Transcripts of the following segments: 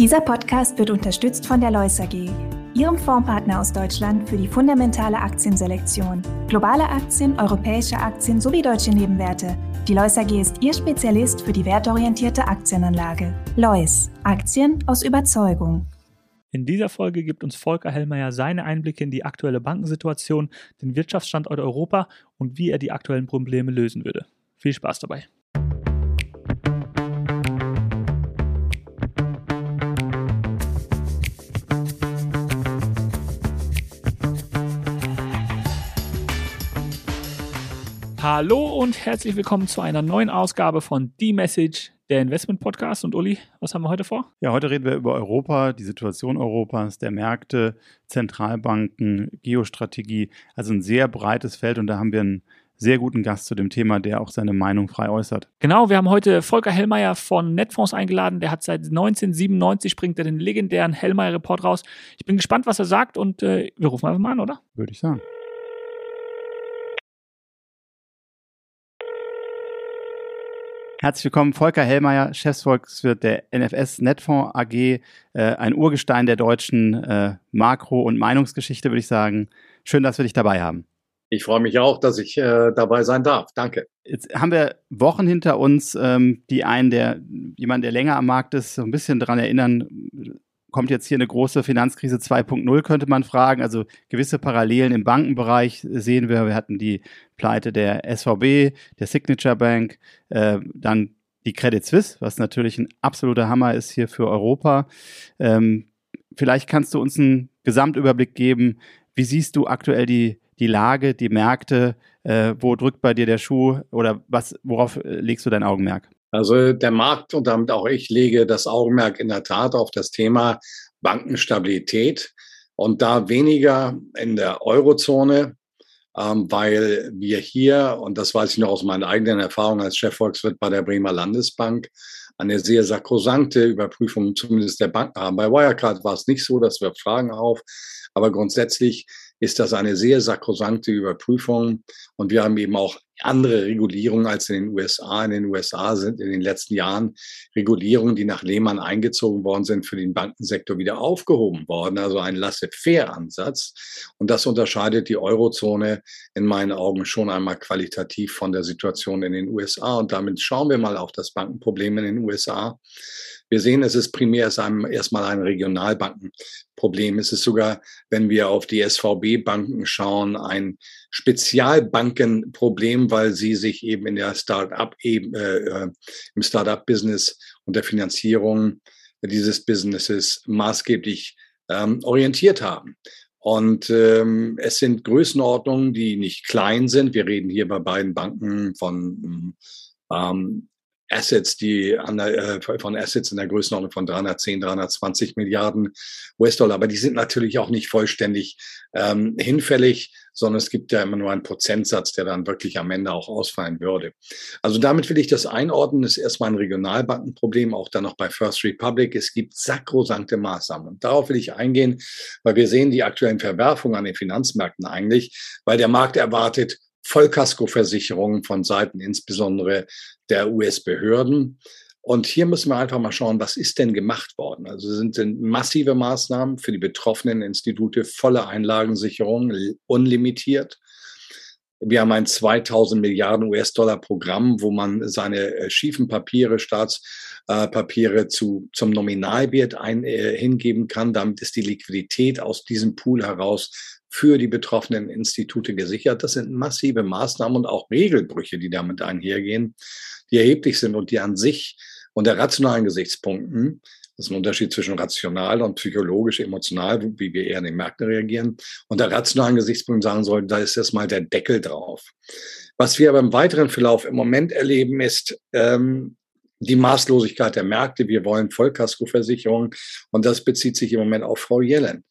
Dieser Podcast wird unterstützt von der Lois AG, Ihrem Fondspartner aus Deutschland für die fundamentale Aktienselektion. Globale Aktien, europäische Aktien sowie deutsche Nebenwerte. Die Lois AG ist Ihr Spezialist für die wertorientierte Aktienanlage. Lois, Aktien aus Überzeugung. In dieser Folge gibt uns Volker Hellmeier seine Einblicke in die aktuelle Bankensituation, den Wirtschaftsstandort Europa und wie er die aktuellen Probleme lösen würde. Viel Spaß dabei. Hallo und herzlich willkommen zu einer neuen Ausgabe von The Message, der Investment Podcast. Und Uli, was haben wir heute vor? Ja, heute reden wir über Europa, die Situation Europas, der Märkte, Zentralbanken, Geostrategie. Also ein sehr breites Feld und da haben wir einen sehr guten Gast zu dem Thema, der auch seine Meinung frei äußert. Genau, wir haben heute Volker Hellmeier von Netfonds eingeladen. Der hat seit 1997 bringt er den legendären Hellmeier Report raus. Ich bin gespannt, was er sagt und äh, wir rufen einfach mal an, oder? Würde ich sagen. Herzlich willkommen, Volker Hellmeier, Chefsvolkswirt der NFS Netfonds AG, äh, ein Urgestein der deutschen äh, Makro- und Meinungsgeschichte, würde ich sagen. Schön, dass wir dich dabei haben. Ich freue mich auch, dass ich äh, dabei sein darf. Danke. Jetzt haben wir Wochen hinter uns, ähm, die einen, der jemand, der länger am Markt ist, so ein bisschen daran erinnern, kommt jetzt hier eine große Finanzkrise 2.0, könnte man fragen. Also gewisse Parallelen im Bankenbereich sehen wir. Wir hatten die Pleite der SVB, der Signature Bank, äh, dann die Credit Suisse, was natürlich ein absoluter Hammer ist hier für Europa. Ähm, vielleicht kannst du uns einen Gesamtüberblick geben. Wie siehst du aktuell die, die Lage, die Märkte? Äh, wo drückt bei dir der Schuh oder was, worauf äh, legst du dein Augenmerk? Also der Markt und damit auch ich lege das Augenmerk in der Tat auf das Thema Bankenstabilität und da weniger in der Eurozone, ähm, weil wir hier, und das weiß ich noch aus meinen eigenen Erfahrungen als Chefvolkswirt bei der Bremer Landesbank, eine sehr sakrosankte Überprüfung zumindest der Banken haben. Bei Wirecard war es nicht so, das wirft Fragen auf, aber grundsätzlich ist das eine sehr sakrosankte Überprüfung. Und wir haben eben auch andere Regulierungen als in den USA. In den USA sind in den letzten Jahren Regulierungen, die nach Lehmann eingezogen worden sind, für den Bankensektor wieder aufgehoben worden. Also ein Laissez-faire-Ansatz. Und das unterscheidet die Eurozone in meinen Augen schon einmal qualitativ von der Situation in den USA. Und damit schauen wir mal auf das Bankenproblem in den USA. Wir sehen, es ist primär erstmal ein Regionalbankenproblem. Es ist sogar, wenn wir auf die SVB-Banken schauen, ein Spezialbankenproblem, weil sie sich eben in der Start-up, eben, äh, äh, im Start-up-Business und der Finanzierung dieses Businesses maßgeblich ähm, orientiert haben. Und ähm, es sind Größenordnungen, die nicht klein sind. Wir reden hier bei beiden Banken von ähm, Assets, die an der, äh, von Assets in der Größenordnung von 310, 320 Milliarden US-Dollar. Aber die sind natürlich auch nicht vollständig ähm, hinfällig, sondern es gibt ja immer nur einen Prozentsatz, der dann wirklich am Ende auch ausfallen würde. Also damit will ich das einordnen. Das ist erstmal ein Regionalbankenproblem, auch dann noch bei First Republic. Es gibt sakrosankte Maßnahmen. Und darauf will ich eingehen, weil wir sehen die aktuellen Verwerfungen an den Finanzmärkten eigentlich, weil der Markt erwartet, Vollkaskoversicherungen von Seiten insbesondere der US-Behörden. Und hier müssen wir einfach mal schauen, was ist denn gemacht worden? Also sind, sind massive Maßnahmen für die betroffenen Institute, volle Einlagensicherung, unlimitiert. Wir haben ein 2000 Milliarden US-Dollar Programm, wo man seine äh, schiefen Papiere, Staatspapiere äh, zu, zum Nominalwert ein, äh, hingeben kann. Damit ist die Liquidität aus diesem Pool heraus für die betroffenen Institute gesichert. Das sind massive Maßnahmen und auch Regelbrüche, die damit einhergehen, die erheblich sind und die an sich unter rationalen Gesichtspunkten, das ist ein Unterschied zwischen rational und psychologisch, emotional, wie wir eher in den Märkten reagieren, unter rationalen Gesichtspunkten sagen sollten, da ist erstmal der Deckel drauf. Was wir aber im weiteren Verlauf im Moment erleben, ist, ähm, die Maßlosigkeit der Märkte. Wir wollen Vollkaskoversicherung und das bezieht sich im Moment auf Frau Yellen.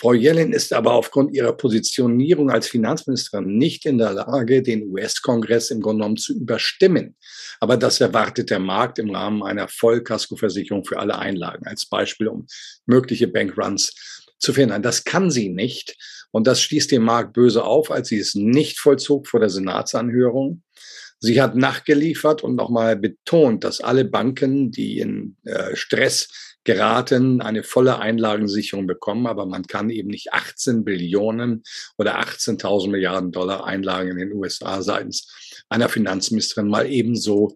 Frau Yellen ist aber aufgrund ihrer Positionierung als Finanzministerin nicht in der Lage, den US-Kongress im Grunde genommen zu überstimmen. Aber das erwartet der Markt im Rahmen einer Vollkaskoversicherung für alle Einlagen als Beispiel, um mögliche Bankruns zu verhindern. Das kann sie nicht. Und das stieß den Markt böse auf, als sie es nicht vollzog vor der Senatsanhörung. Sie hat nachgeliefert und nochmal betont, dass alle Banken, die in äh, Stress geraten, eine volle Einlagensicherung bekommen, aber man kann eben nicht 18 Billionen oder 18.000 Milliarden Dollar Einlagen in den USA seitens einer Finanzministerin mal ebenso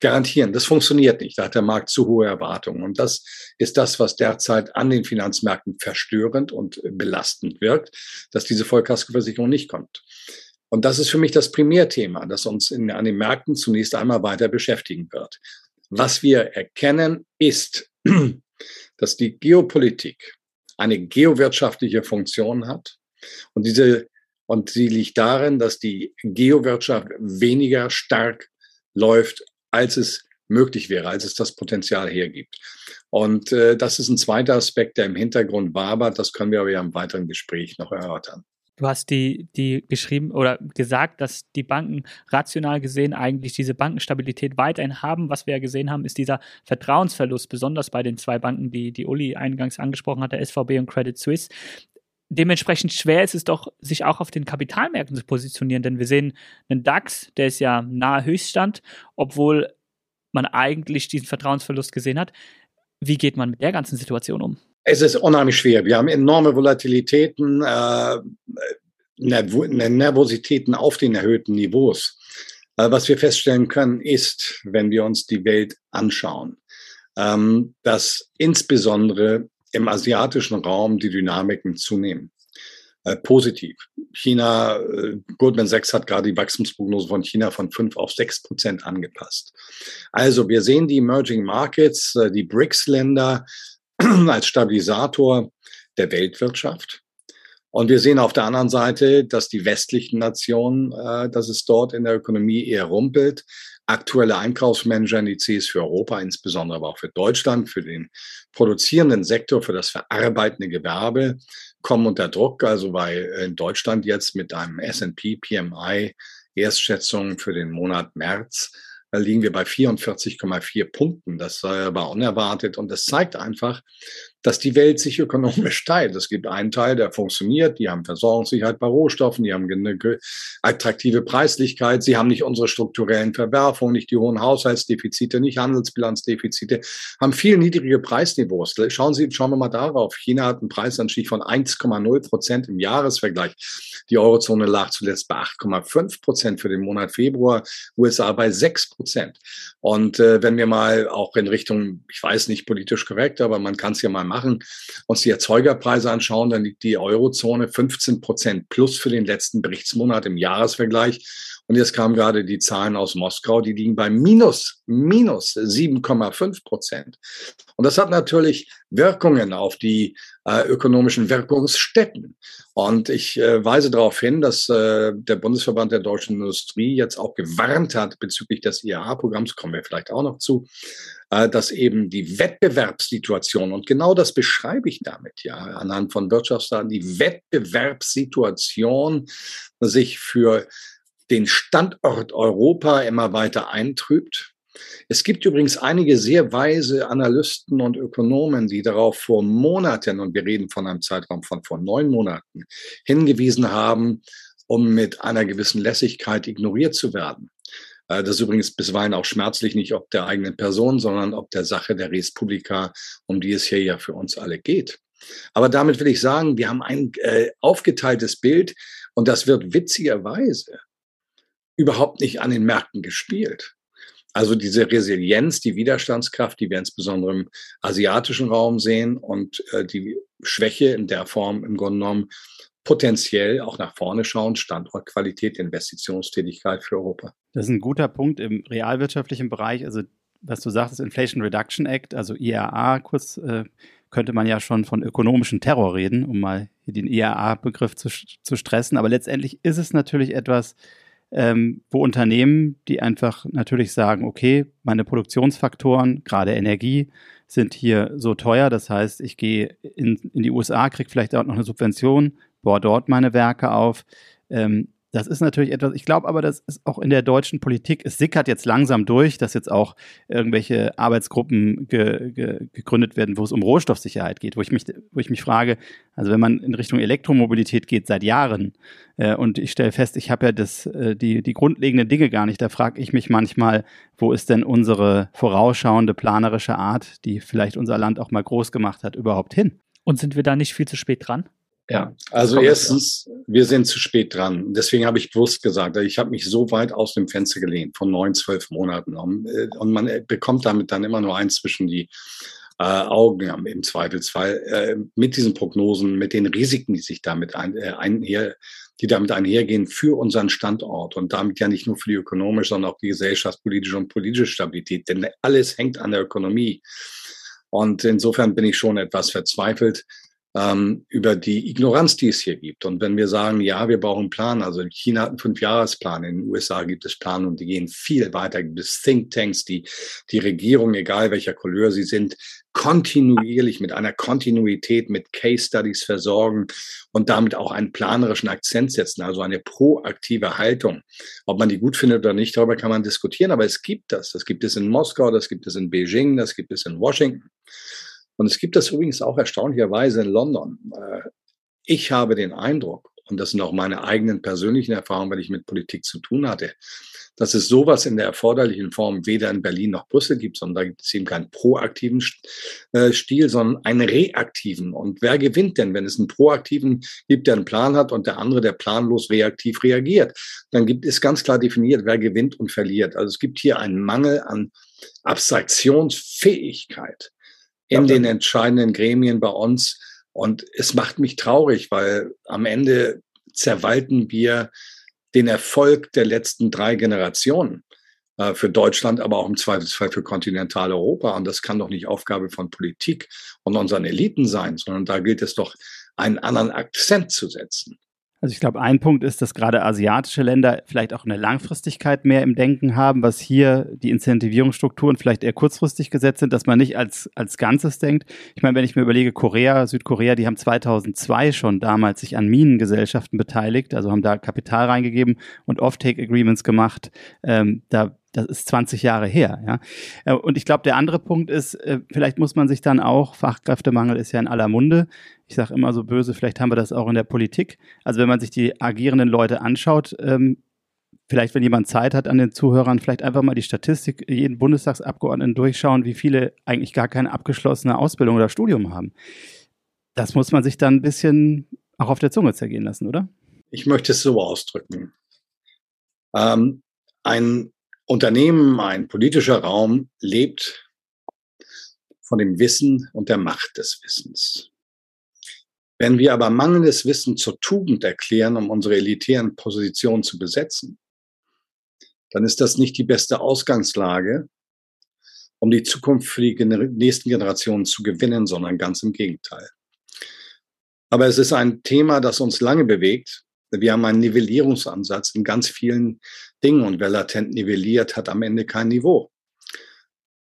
garantieren. Das funktioniert nicht. Da hat der Markt zu hohe Erwartungen. Und das ist das, was derzeit an den Finanzmärkten verstörend und belastend wirkt, dass diese Vollkaskoversicherung nicht kommt. Und das ist für mich das Primärthema, das uns in, an den Märkten zunächst einmal weiter beschäftigen wird. Was wir erkennen, ist, dass die Geopolitik eine geowirtschaftliche Funktion hat. Und diese, und sie liegt darin, dass die Geowirtschaft weniger stark läuft, als es möglich wäre, als es das Potenzial hergibt. Und äh, das ist ein zweiter Aspekt, der im Hintergrund wabert. Das können wir aber ja im weiteren Gespräch noch erörtern. Du hast die, die geschrieben oder gesagt, dass die Banken rational gesehen eigentlich diese Bankenstabilität weiterhin haben. Was wir ja gesehen haben, ist dieser Vertrauensverlust, besonders bei den zwei Banken, die, die Uli eingangs angesprochen hat, der SVB und Credit Suisse. Dementsprechend schwer ist es doch, sich auch auf den Kapitalmärkten zu positionieren, denn wir sehen einen DAX, der ist ja nahe Höchststand, obwohl man eigentlich diesen Vertrauensverlust gesehen hat. Wie geht man mit der ganzen Situation um? Es ist unheimlich schwer. Wir haben enorme Volatilitäten, äh, Nervositäten auf den erhöhten Niveaus. Äh, was wir feststellen können, ist, wenn wir uns die Welt anschauen, ähm, dass insbesondere im asiatischen Raum die Dynamiken zunehmen. Äh, positiv. China, äh, Goldman Sachs hat gerade die Wachstumsprognose von China von 5 auf 6 Prozent angepasst. Also wir sehen die Emerging Markets, äh, die BRICS-Länder als Stabilisator der Weltwirtschaft. Und wir sehen auf der anderen Seite, dass die westlichen Nationen, äh, dass es dort in der Ökonomie eher rumpelt. Aktuelle Einkaufsmanager-Indizes für Europa, insbesondere aber auch für Deutschland, für den produzierenden Sektor, für das verarbeitende Gewerbe, kommen unter Druck. Also bei in Deutschland jetzt mit einem S&P PMI Erstschätzung für den Monat März da liegen wir bei 44,4 Punkten. Das war unerwartet und das zeigt einfach, dass die Welt sich ökonomisch teilt. Es gibt einen Teil, der funktioniert, die haben Versorgungssicherheit bei Rohstoffen, die haben eine attraktive Preislichkeit, sie haben nicht unsere strukturellen Verwerfungen, nicht die hohen Haushaltsdefizite, nicht Handelsbilanzdefizite, haben viel niedrige Preisniveaus. Schauen Sie, schauen wir mal darauf. China hat einen Preisanstieg von 1,0 Prozent im Jahresvergleich. Die Eurozone lag zuletzt bei 8,5 Prozent für den Monat Februar, USA bei 6 Prozent. Und äh, wenn wir mal auch in Richtung, ich weiß nicht politisch korrekt, aber man kann es ja mal machen, uns die Erzeugerpreise anschauen, dann liegt die Eurozone 15 Prozent plus für den letzten Berichtsmonat im Jahresvergleich. Und jetzt kamen gerade die Zahlen aus Moskau, die liegen bei minus, minus 7,5 Prozent. Und das hat natürlich Wirkungen auf die äh, ökonomischen Wirkungsstätten. Und ich äh, weise darauf hin, dass äh, der Bundesverband der deutschen Industrie jetzt auch gewarnt hat bezüglich des IAA-Programms, kommen wir vielleicht auch noch zu, äh, dass eben die Wettbewerbssituation, und genau das beschreibe ich damit ja anhand von Wirtschaftsdaten, die Wettbewerbssituation sich für den Standort Europa immer weiter eintrübt. Es gibt übrigens einige sehr weise Analysten und Ökonomen, die darauf vor Monaten, und wir reden von einem Zeitraum von vor neun Monaten, hingewiesen haben, um mit einer gewissen Lässigkeit ignoriert zu werden. Äh, das ist übrigens bisweilen auch schmerzlich, nicht ob der eigenen Person, sondern ob der Sache der Respublika, um die es hier ja für uns alle geht. Aber damit will ich sagen, wir haben ein äh, aufgeteiltes Bild und das wird witzigerweise überhaupt nicht an den Märkten gespielt. Also diese Resilienz, die Widerstandskraft, die wir insbesondere im asiatischen Raum sehen und äh, die Schwäche in der Form im Grunde genommen potenziell auch nach vorne schauen, Standortqualität, Investitionstätigkeit für Europa. Das ist ein guter Punkt im realwirtschaftlichen Bereich. Also was du sagst, das Inflation Reduction Act, also IRA, kurz äh, könnte man ja schon von ökonomischem Terror reden, um mal den IRA-Begriff zu, zu stressen. Aber letztendlich ist es natürlich etwas, ähm, wo Unternehmen, die einfach natürlich sagen, okay, meine Produktionsfaktoren, gerade Energie, sind hier so teuer. Das heißt, ich gehe in, in die USA, kriege vielleicht auch noch eine Subvention, baue dort meine Werke auf. Ähm, das ist natürlich etwas, ich glaube aber, das ist auch in der deutschen Politik, es sickert jetzt langsam durch, dass jetzt auch irgendwelche Arbeitsgruppen ge, ge, gegründet werden, wo es um Rohstoffsicherheit geht, wo ich mich, wo ich mich frage, also wenn man in Richtung Elektromobilität geht seit Jahren äh, und ich stelle fest, ich habe ja das, äh, die, die grundlegenden Dinge gar nicht, da frage ich mich manchmal, wo ist denn unsere vorausschauende, planerische Art, die vielleicht unser Land auch mal groß gemacht hat, überhaupt hin? Und sind wir da nicht viel zu spät dran? Ja, also erstens, wir sind zu spät dran. Deswegen habe ich bewusst gesagt, ich habe mich so weit aus dem Fenster gelehnt, von neun, zwölf Monaten. Äh, und man äh, bekommt damit dann immer nur eins zwischen die äh, Augen im Zweifelsfall äh, mit diesen Prognosen, mit den Risiken, die sich damit ein, äh, einher, die damit einhergehen für unseren Standort und damit ja nicht nur für die ökonomische, sondern auch die gesellschaftspolitische und politische Stabilität. Denn alles hängt an der Ökonomie. Und insofern bin ich schon etwas verzweifelt, ähm, über die Ignoranz, die es hier gibt. Und wenn wir sagen, ja, wir brauchen einen Plan, also China hat einen Fünfjahresplan, in den USA gibt es Plan und die gehen viel weiter, gibt es Thinktanks, die die Regierung, egal welcher Couleur sie sind, kontinuierlich mit einer Kontinuität, mit Case Studies versorgen und damit auch einen planerischen Akzent setzen, also eine proaktive Haltung. Ob man die gut findet oder nicht, darüber kann man diskutieren, aber es gibt das. Das gibt es in Moskau, das gibt es in Beijing, das gibt es in Washington. Und es gibt das übrigens auch erstaunlicherweise in London. Äh, ich habe den Eindruck, und das sind auch meine eigenen persönlichen Erfahrungen, weil ich mit Politik zu tun hatte, dass es sowas in der erforderlichen Form weder in Berlin noch Brüssel gibt, sondern da gibt es eben keinen proaktiven äh, Stil, sondern einen reaktiven. Und wer gewinnt denn, wenn es einen proaktiven gibt, der einen Plan hat und der andere, der planlos reaktiv reagiert? Dann gibt es ganz klar definiert, wer gewinnt und verliert. Also es gibt hier einen Mangel an Abstraktionsfähigkeit in den entscheidenden Gremien bei uns. Und es macht mich traurig, weil am Ende zerwalten wir den Erfolg der letzten drei Generationen äh, für Deutschland, aber auch im Zweifelsfall für Kontinentaleuropa. Und das kann doch nicht Aufgabe von Politik und unseren Eliten sein, sondern da gilt es doch, einen anderen Akzent zu setzen. Also ich glaube, ein Punkt ist, dass gerade asiatische Länder vielleicht auch eine Langfristigkeit mehr im Denken haben, was hier die Incentivierungsstrukturen vielleicht eher kurzfristig gesetzt sind, dass man nicht als, als Ganzes denkt. Ich meine, wenn ich mir überlege, Korea, Südkorea, die haben 2002 schon damals sich an Minengesellschaften beteiligt, also haben da Kapital reingegeben und Off-Take-Agreements gemacht. Ähm, da das ist 20 Jahre her. Ja? Äh, und ich glaube, der andere Punkt ist, äh, vielleicht muss man sich dann auch, Fachkräftemangel ist ja in aller Munde. Ich sage immer so böse, vielleicht haben wir das auch in der Politik. Also wenn man sich die agierenden Leute anschaut, ähm, vielleicht, wenn jemand Zeit hat an den Zuhörern, vielleicht einfach mal die Statistik jeden Bundestagsabgeordneten durchschauen, wie viele eigentlich gar keine abgeschlossene Ausbildung oder Studium haben. Das muss man sich dann ein bisschen auch auf der Zunge zergehen lassen, oder? Ich möchte es so ausdrücken. Ähm, ein Unternehmen, ein politischer Raum lebt von dem Wissen und der Macht des Wissens. Wenn wir aber mangelndes Wissen zur Tugend erklären, um unsere elitären Positionen zu besetzen, dann ist das nicht die beste Ausgangslage, um die Zukunft für die gener nächsten Generationen zu gewinnen, sondern ganz im Gegenteil. Aber es ist ein Thema, das uns lange bewegt. Wir haben einen Nivellierungsansatz in ganz vielen Ding und wer latent nivelliert, hat am Ende kein Niveau.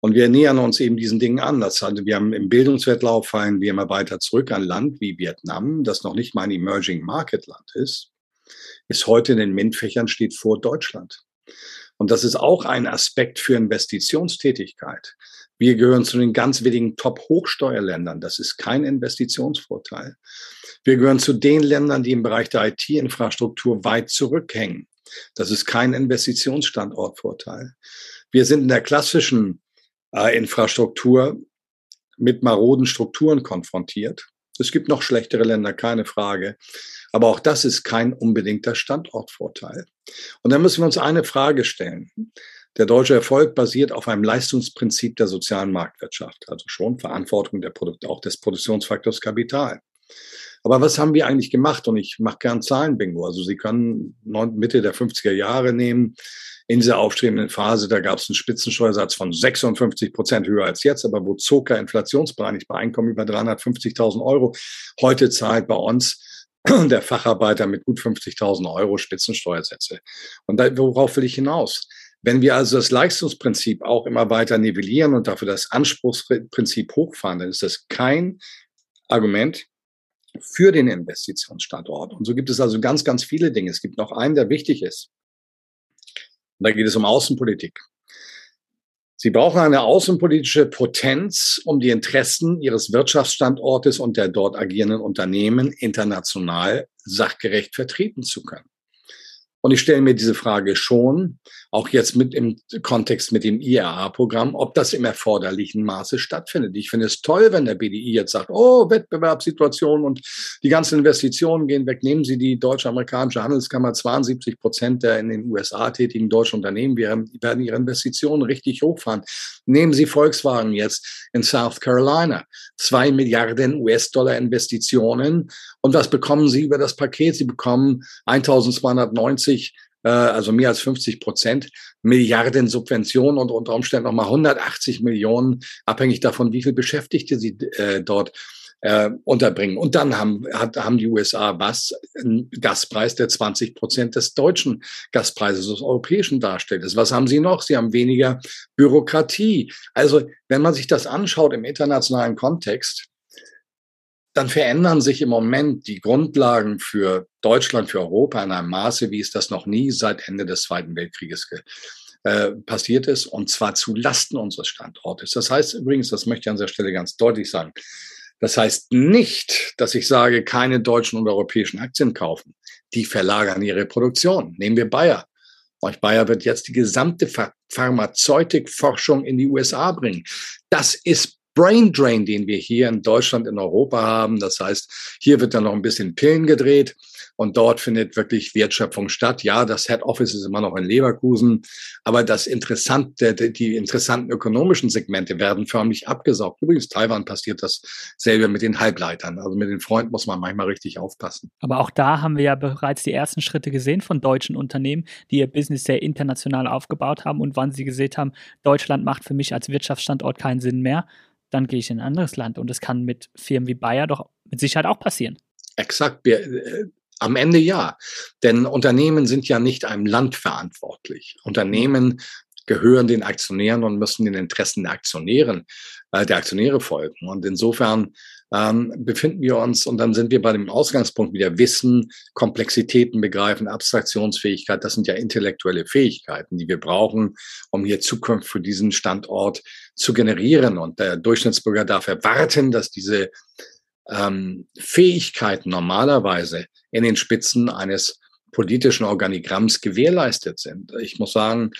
Und wir nähern uns eben diesen Dingen an. Das heißt, wir haben im Bildungswettlauf fallen wir immer weiter zurück. Ein Land wie Vietnam, das noch nicht mal ein Emerging Market Land ist, ist heute in den MINT-Fächern steht vor Deutschland. Und das ist auch ein Aspekt für Investitionstätigkeit. Wir gehören zu den ganz wenigen Top-Hochsteuerländern. Das ist kein Investitionsvorteil. Wir gehören zu den Ländern, die im Bereich der IT-Infrastruktur weit zurückhängen. Das ist kein Investitionsstandortvorteil. Wir sind in der klassischen äh, Infrastruktur mit maroden Strukturen konfrontiert. Es gibt noch schlechtere Länder, keine Frage. Aber auch das ist kein unbedingter Standortvorteil. Und dann müssen wir uns eine Frage stellen. Der deutsche Erfolg basiert auf einem Leistungsprinzip der sozialen Marktwirtschaft, also schon Verantwortung der Produkt, auch des Produktionsfaktors Kapital. Aber was haben wir eigentlich gemacht? Und ich mache gern Zahlenbingo. Also Sie können Mitte der 50er Jahre nehmen. In dieser aufstrebenden Phase, da gab es einen Spitzensteuersatz von 56 Prozent höher als jetzt, aber wo Zucker inflationsbereinigt bei Einkommen über 350.000 Euro. Heute zahlt bei uns der Facharbeiter mit gut 50.000 Euro Spitzensteuersätze. Und da, worauf will ich hinaus? Wenn wir also das Leistungsprinzip auch immer weiter nivellieren und dafür das Anspruchsprinzip hochfahren, dann ist das kein Argument für den Investitionsstandort. Und so gibt es also ganz, ganz viele Dinge. Es gibt noch einen, der wichtig ist. Und da geht es um Außenpolitik. Sie brauchen eine außenpolitische Potenz, um die Interessen Ihres Wirtschaftsstandortes und der dort agierenden Unternehmen international sachgerecht vertreten zu können. Und ich stelle mir diese Frage schon, auch jetzt mit im Kontext mit dem IRA-Programm, ob das im erforderlichen Maße stattfindet. Ich finde es toll, wenn der BDI jetzt sagt, oh, Wettbewerbssituation und die ganzen Investitionen gehen weg. Nehmen Sie die deutsche-amerikanische Handelskammer, 72 Prozent der in den USA tätigen deutschen Unternehmen werden ihre Investitionen richtig hochfahren. Nehmen Sie Volkswagen jetzt in South Carolina, zwei Milliarden US-Dollar Investitionen. Und was bekommen Sie über das Paket? Sie bekommen 1290 äh, also mehr als 50 Prozent, Milliarden Subventionen und unter Umständen nochmal 180 Millionen, abhängig davon, wie viel Beschäftigte sie äh, dort äh, unterbringen. Und dann haben, hat, haben die USA was? Einen Gaspreis, der 20 Prozent des deutschen Gaspreises, des europäischen darstellt. Was haben sie noch? Sie haben weniger Bürokratie. Also, wenn man sich das anschaut im internationalen Kontext, dann verändern sich im Moment die Grundlagen für Deutschland, für Europa in einem Maße, wie es das noch nie seit Ende des Zweiten Weltkrieges äh, passiert ist, und zwar zu Lasten unseres Standortes. Das heißt übrigens, das möchte ich an dieser Stelle ganz deutlich sagen, das heißt nicht, dass ich sage, keine deutschen und europäischen Aktien kaufen. Die verlagern ihre Produktion. Nehmen wir Bayer. Und Bayer wird jetzt die gesamte Pharmazeutikforschung in die USA bringen. Das ist Brain Drain, den wir hier in Deutschland, in Europa haben. Das heißt, hier wird dann noch ein bisschen Pillen gedreht und dort findet wirklich Wertschöpfung statt. Ja, das Head Office ist immer noch in Leverkusen, aber das interessante, die interessanten ökonomischen Segmente werden förmlich abgesaugt. Übrigens, Taiwan passiert dasselbe mit den Halbleitern. Also mit den Freunden muss man manchmal richtig aufpassen. Aber auch da haben wir ja bereits die ersten Schritte gesehen von deutschen Unternehmen, die ihr Business sehr international aufgebaut haben und wann sie gesehen haben, Deutschland macht für mich als Wirtschaftsstandort keinen Sinn mehr dann gehe ich in ein anderes Land. Und das kann mit Firmen wie Bayer doch mit Sicherheit auch passieren. Exakt. Wir, äh, am Ende ja. Denn Unternehmen sind ja nicht einem Land verantwortlich. Unternehmen gehören den Aktionären und müssen den Interessen der Aktionären, äh, der Aktionäre folgen. Und insofern ähm, befinden wir uns und dann sind wir bei dem Ausgangspunkt wieder Wissen, Komplexitäten begreifen, Abstraktionsfähigkeit. Das sind ja intellektuelle Fähigkeiten, die wir brauchen, um hier Zukunft für diesen Standort zu generieren. Und der Durchschnittsbürger darf erwarten, dass diese ähm, Fähigkeiten normalerweise in den Spitzen eines politischen Organigramms gewährleistet sind. Ich muss sagen,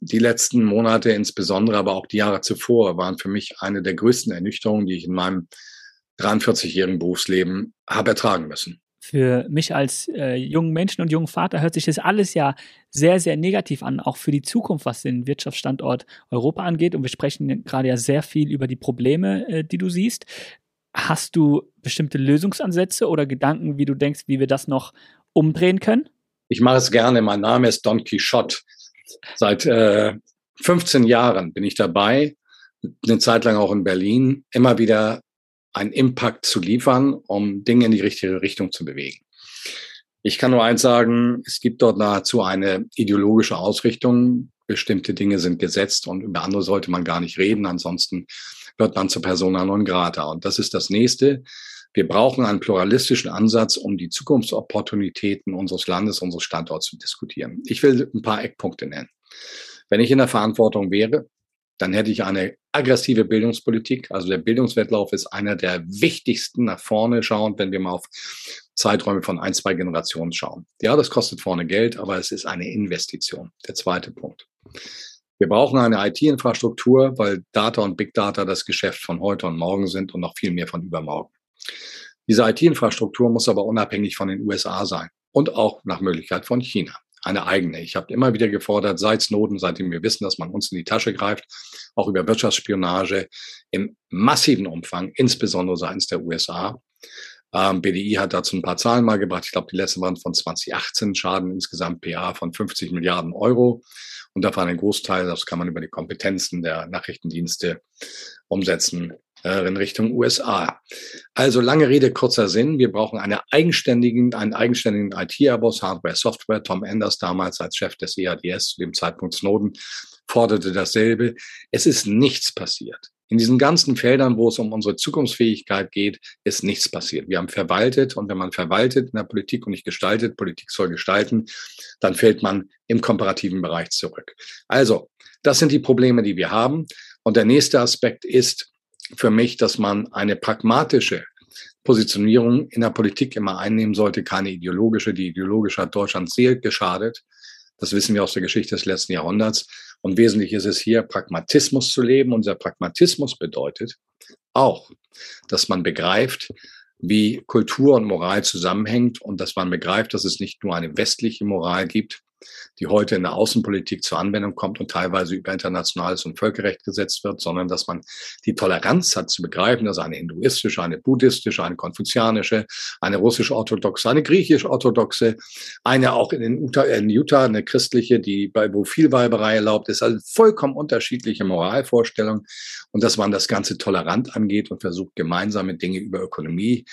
die letzten Monate, insbesondere aber auch die Jahre zuvor, waren für mich eine der größten Ernüchterungen, die ich in meinem 43-jährigen Berufsleben habe ertragen müssen. Für mich als äh, jungen Menschen und jungen Vater hört sich das alles ja sehr, sehr negativ an, auch für die Zukunft, was den Wirtschaftsstandort Europa angeht. Und wir sprechen gerade ja sehr viel über die Probleme, äh, die du siehst. Hast du bestimmte Lösungsansätze oder Gedanken, wie du denkst, wie wir das noch umdrehen können? Ich mache es gerne. Mein Name ist Don Quixote. Seit äh, 15 Jahren bin ich dabei, eine Zeit lang auch in Berlin, immer wieder einen Impact zu liefern, um Dinge in die richtige Richtung zu bewegen. Ich kann nur eins sagen, es gibt dort nahezu eine ideologische Ausrichtung. Bestimmte Dinge sind gesetzt und über andere sollte man gar nicht reden. Ansonsten wird man zur Persona non grata. Und das ist das nächste. Wir brauchen einen pluralistischen Ansatz, um die Zukunftsopportunitäten unseres Landes, unseres Standorts zu diskutieren. Ich will ein paar Eckpunkte nennen. Wenn ich in der Verantwortung wäre, dann hätte ich eine aggressive Bildungspolitik. Also der Bildungswettlauf ist einer der wichtigsten nach vorne schauend, wenn wir mal auf Zeiträume von ein, zwei Generationen schauen. Ja, das kostet vorne Geld, aber es ist eine Investition. Der zweite Punkt. Wir brauchen eine IT-Infrastruktur, weil Data und Big Data das Geschäft von heute und morgen sind und noch viel mehr von übermorgen. Diese IT-Infrastruktur muss aber unabhängig von den USA sein und auch nach Möglichkeit von China eine eigene. Ich habe immer wieder gefordert, seit Snowden, seitdem wir wissen, dass man uns in die Tasche greift, auch über Wirtschaftsspionage im massiven Umfang, insbesondere seitens der USA. Ähm, BDI hat dazu ein paar Zahlen mal gebracht. Ich glaube, die letzten waren von 2018, Schaden insgesamt PA von 50 Milliarden Euro. Und davon ein Großteil, das kann man über die Kompetenzen der Nachrichtendienste umsetzen, in Richtung USA. Also lange Rede, kurzer Sinn. Wir brauchen eine eigenständigen, einen eigenständigen IT-Airbus, Hardware, Software. Tom Enders damals als Chef des EADS zu dem Zeitpunkt Snowden forderte dasselbe. Es ist nichts passiert. In diesen ganzen Feldern, wo es um unsere Zukunftsfähigkeit geht, ist nichts passiert. Wir haben verwaltet und wenn man verwaltet in der Politik und nicht gestaltet, Politik soll gestalten, dann fällt man im komparativen Bereich zurück. Also, das sind die Probleme, die wir haben. Und der nächste Aspekt ist für mich, dass man eine pragmatische Positionierung in der Politik immer einnehmen sollte, keine ideologische. Die ideologische hat Deutschland sehr geschadet. Das wissen wir aus der Geschichte des letzten Jahrhunderts. Und wesentlich ist es hier, Pragmatismus zu leben. Und dieser Pragmatismus bedeutet auch, dass man begreift, wie Kultur und Moral zusammenhängt und dass man begreift, dass es nicht nur eine westliche Moral gibt, die heute in der Außenpolitik zur Anwendung kommt und teilweise über internationales und Völkerrecht gesetzt wird, sondern dass man die Toleranz hat zu begreifen, dass eine hinduistische, eine buddhistische, eine konfuzianische, eine russisch-orthodoxe, eine griechisch-orthodoxe, eine auch in, Utah, in Utah, eine christliche, die bei, wo viel Weiberei erlaubt ist, also vollkommen unterschiedliche Moralvorstellungen. Und dass man das Ganze tolerant angeht und versucht, gemeinsame Dinge über Ökonomie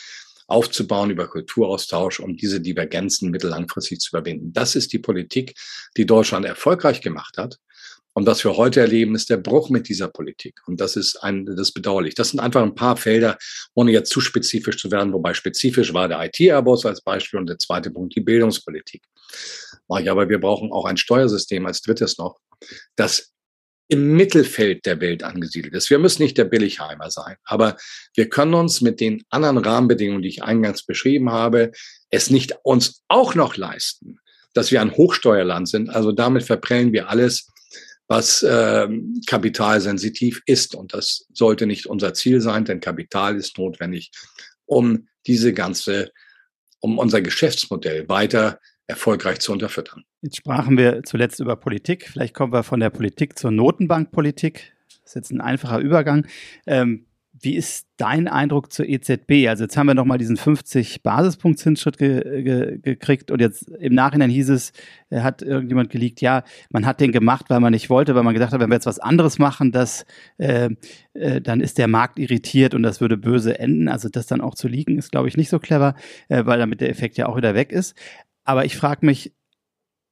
aufzubauen über Kulturaustausch, um diese Divergenzen mittellangfristig zu überwinden. Das ist die Politik, die Deutschland erfolgreich gemacht hat. Und was wir heute erleben, ist der Bruch mit dieser Politik. Und das ist ein, das ist bedauerlich. Das sind einfach ein paar Felder, ohne jetzt zu spezifisch zu werden, wobei spezifisch war der IT-Airbus als Beispiel und der zweite Punkt die Bildungspolitik. Aber wir brauchen auch ein Steuersystem als drittes noch, das im Mittelfeld der Welt angesiedelt ist. Wir müssen nicht der Billigheimer sein, aber wir können uns mit den anderen Rahmenbedingungen, die ich eingangs beschrieben habe, es nicht uns auch noch leisten, dass wir ein Hochsteuerland sind. Also damit verprellen wir alles, was äh, kapitalsensitiv ist. Und das sollte nicht unser Ziel sein, denn Kapital ist notwendig, um diese ganze, um unser Geschäftsmodell weiter erfolgreich zu unterfüttern. Jetzt sprachen wir zuletzt über Politik. Vielleicht kommen wir von der Politik zur Notenbankpolitik. Das ist jetzt ein einfacher Übergang. Ähm, wie ist dein Eindruck zur EZB? Also jetzt haben wir nochmal diesen 50 Basispunkt Zinsschritt ge ge gekriegt und jetzt im Nachhinein hieß es, hat irgendjemand geleakt, ja, man hat den gemacht, weil man nicht wollte, weil man gedacht hat, wenn wir jetzt was anderes machen, das, äh, äh, dann ist der Markt irritiert und das würde böse enden. Also das dann auch zu liegen, ist, glaube ich, nicht so clever, äh, weil damit der Effekt ja auch wieder weg ist. Aber ich frage mich,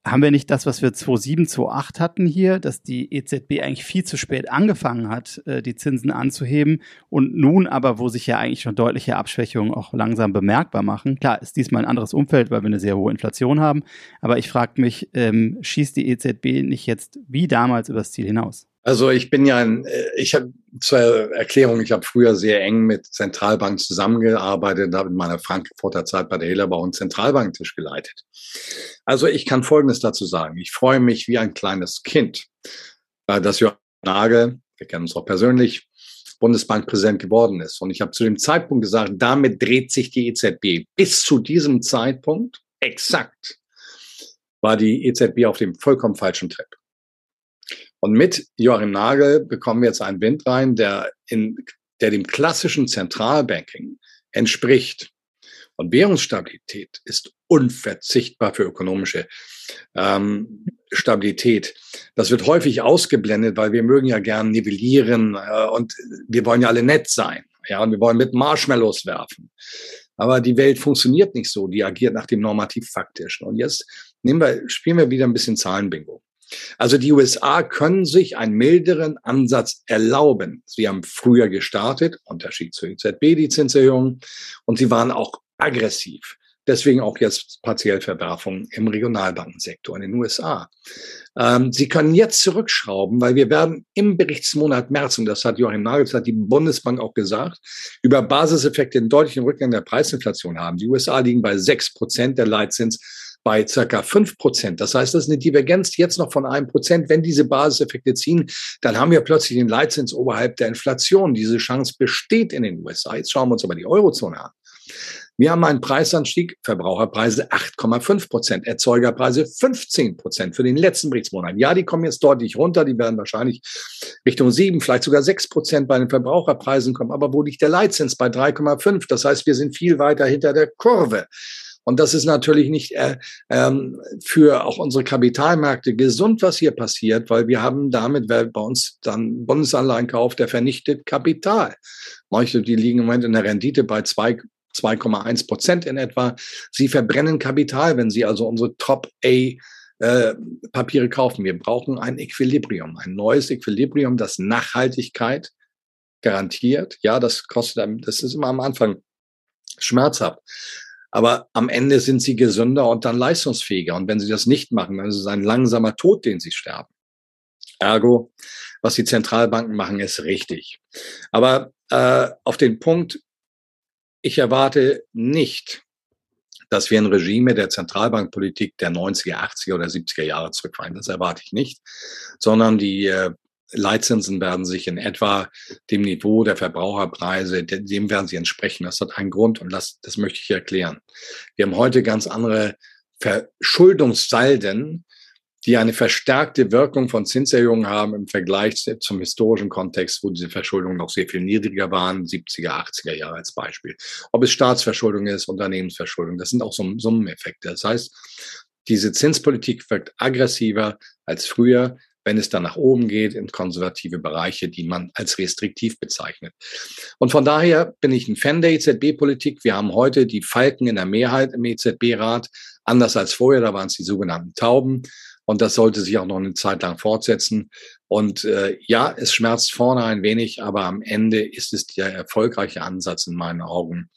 haben wir nicht das, was wir 2007, 2008 hatten hier, dass die EZB eigentlich viel zu spät angefangen hat, äh, die Zinsen anzuheben und nun aber, wo sich ja eigentlich schon deutliche Abschwächungen auch langsam bemerkbar machen. Klar, ist diesmal ein anderes Umfeld, weil wir eine sehr hohe Inflation haben, aber ich frage mich, ähm, schießt die EZB nicht jetzt wie damals übers Ziel hinaus? Also ich bin ja, äh, ich habe zur Erklärung, ich habe früher sehr eng mit Zentralbanken zusammengearbeitet, habe in meiner Frankfurter Zeit bei der Hellerbau einen Zentralbanktisch geleitet. Also ich kann Folgendes dazu sagen. Ich freue mich wie ein kleines Kind, dass Johann Nagel, wir kennen uns auch persönlich, Bundesbankpräsident geworden ist. Und ich habe zu dem Zeitpunkt gesagt, damit dreht sich die EZB. Bis zu diesem Zeitpunkt, exakt, war die EZB auf dem vollkommen falschen Trip. Und mit Joachim Nagel bekommen wir jetzt einen Wind rein, der, in, der dem klassischen Zentralbanking entspricht. Und Währungsstabilität ist unverzichtbar für ökonomische ähm, Stabilität. Das wird häufig ausgeblendet, weil wir mögen ja gern nivellieren äh, und wir wollen ja alle nett sein. Ja, und wir wollen mit Marshmallows werfen. Aber die Welt funktioniert nicht so. Die agiert nach dem normativ-faktischen. Und jetzt nehmen wir, spielen wir wieder ein bisschen Zahlenbingo. Also die USA können sich einen milderen Ansatz erlauben. Sie haben früher gestartet, Unterschied zur EZB, die Zinserhöhung, und sie waren auch aggressiv. Deswegen auch jetzt partiell Verwerfungen im Regionalbankensektor in den USA. Ähm, sie können jetzt zurückschrauben, weil wir werden im Berichtsmonat März, und das hat Joachim Nagel, das hat die Bundesbank auch gesagt, über Basiseffekte einen deutlichen Rückgang der Preisinflation haben. Die USA liegen bei sechs Prozent der Leitzins bei circa fünf Prozent. Das heißt, das ist eine Divergenz jetzt noch von einem Prozent. Wenn diese Basiseffekte ziehen, dann haben wir plötzlich den Leitzins oberhalb der Inflation. Diese Chance besteht in den USA. Jetzt schauen wir uns aber die Eurozone an. Wir haben einen Preisanstieg, Verbraucherpreise 8,5 Prozent, Erzeugerpreise 15 Prozent für den letzten Berichtsmonat. Ja, die kommen jetzt deutlich runter, die werden wahrscheinlich Richtung 7, vielleicht sogar 6 Prozent bei den Verbraucherpreisen kommen. Aber wo liegt der Leitzins? Bei 3,5. Das heißt, wir sind viel weiter hinter der Kurve. Und das ist natürlich nicht äh, ähm, für auch unsere Kapitalmärkte gesund, was hier passiert, weil wir haben damit, wer bei uns dann Bundesanleihen kauft, der vernichtet Kapital. Manche, die liegen im Moment in der Rendite bei zwei 2,1 Prozent in etwa. Sie verbrennen Kapital, wenn Sie also unsere Top-A äh, Papiere kaufen. Wir brauchen ein Equilibrium, ein neues Equilibrium, das Nachhaltigkeit garantiert. Ja, das kostet, das ist immer am Anfang schmerzhaft. Aber am Ende sind sie gesünder und dann leistungsfähiger. Und wenn sie das nicht machen, dann ist es ein langsamer Tod, den sie sterben. Ergo, was die Zentralbanken machen, ist richtig. Aber äh, auf den Punkt, ich erwarte nicht, dass wir ein Regime der Zentralbankpolitik der 90er, 80er oder 70er Jahre zurückfallen. Das erwarte ich nicht, sondern die äh, Leitzinsen werden sich in etwa dem Niveau der Verbraucherpreise, dem werden sie entsprechen. Das hat einen Grund und das, das möchte ich erklären. Wir haben heute ganz andere Verschuldungssalden, die eine verstärkte Wirkung von Zinserhöhungen haben im Vergleich zum historischen Kontext, wo diese Verschuldungen noch sehr viel niedriger waren, 70er, 80er Jahre als Beispiel. Ob es Staatsverschuldung ist, Unternehmensverschuldung, das sind auch Summeneffekte. Das heißt, diese Zinspolitik wirkt aggressiver als früher, wenn es dann nach oben geht in konservative Bereiche, die man als restriktiv bezeichnet. Und von daher bin ich ein Fan der EZB-Politik. Wir haben heute die Falken in der Mehrheit im EZB-Rat. Anders als vorher, da waren es die sogenannten Tauben. Und das sollte sich auch noch eine Zeit lang fortsetzen. Und äh, ja, es schmerzt vorne ein wenig, aber am Ende ist es der erfolgreiche Ansatz in meinen Augen,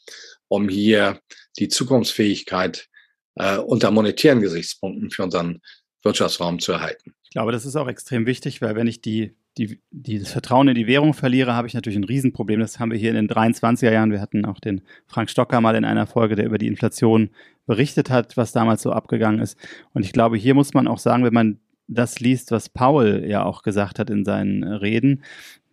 um hier die Zukunftsfähigkeit äh, unter monetären Gesichtspunkten für unseren Wirtschaftsraum zu erhalten. Ich glaube, das ist auch extrem wichtig, weil wenn ich die, die, die, das Vertrauen in die Währung verliere, habe ich natürlich ein Riesenproblem. Das haben wir hier in den 23er Jahren. Wir hatten auch den Frank Stocker mal in einer Folge, der über die Inflation berichtet hat, was damals so abgegangen ist. Und ich glaube, hier muss man auch sagen, wenn man das liest, was Paul ja auch gesagt hat in seinen Reden,